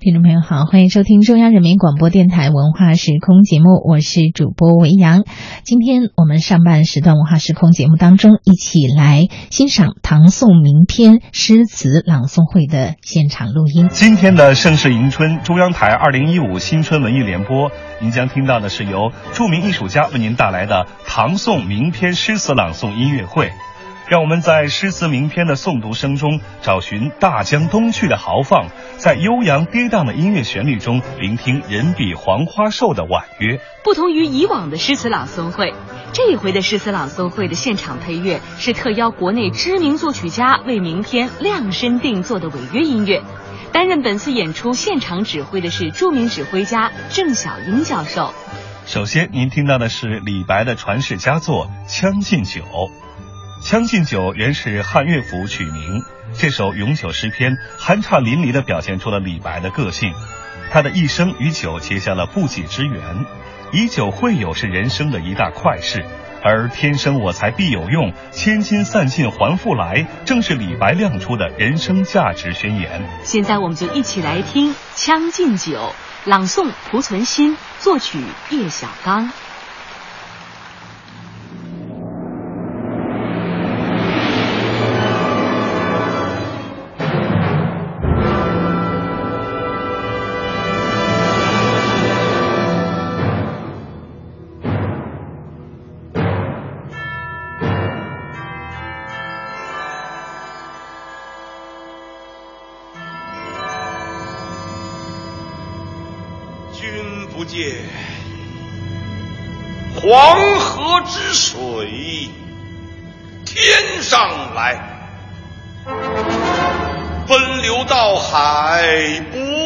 听众朋友好，欢迎收听中央人民广播电台文化时空节目，我是主播维扬。今天我们上半时段文化时空节目当中，一起来欣赏唐宋名篇诗词朗诵会的现场录音。今天的盛世迎春中央台二零一五新春文艺联播，您将听到的是由著名艺术家为您带来的唐宋名篇诗词朗诵音乐会。让我们在诗词名篇的诵读声中，找寻大江东去的豪放；在悠扬跌宕的音乐旋律中，聆听人比黄花瘦的婉约。不同于以往的诗词朗诵会，这一回的诗词朗诵会的现场配乐是特邀国内知名作曲家为名篇量身定做的违约音乐。担任本次演出现场指挥的是著名指挥家郑晓英教授。首先，您听到的是李白的传世佳作《将进酒》。《将进酒》原是汉乐府曲名，这首咏酒诗篇酣畅淋漓地表现出了李白的个性。他的一生与酒结下了不解之缘，以酒会友是人生的一大快事。而“天生我材必有用，千金散尽还复来”正是李白亮出的人生价值宣言。现在我们就一起来听《将进酒》，朗诵濮存昕，作曲叶小刚。见黄河之水天上来，奔流到海不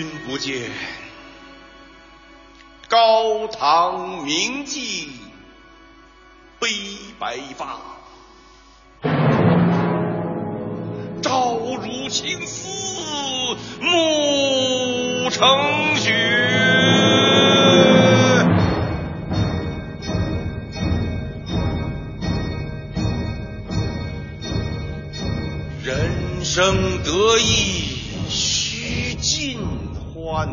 君不见，高堂明镜悲白发，朝如青丝暮成雪。人生得意须尽官，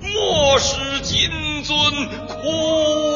莫使金樽空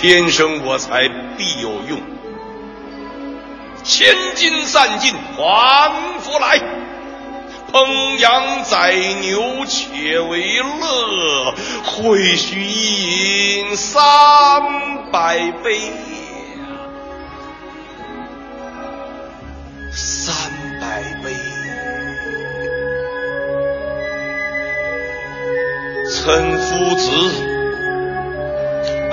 天生我材必有用，千金散尽还复来。烹羊宰牛且为乐，会须一饮三百杯。三百杯，岑夫子。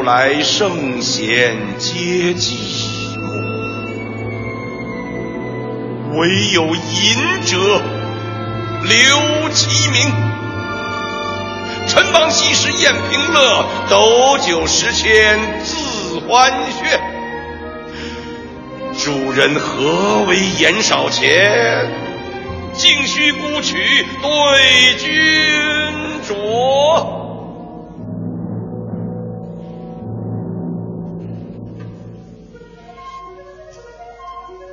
古来圣贤皆寂寞，惟有饮者留其名。陈王昔时宴平乐，斗酒十千恣欢谑。主人何为言少钱？径须沽取对君酌。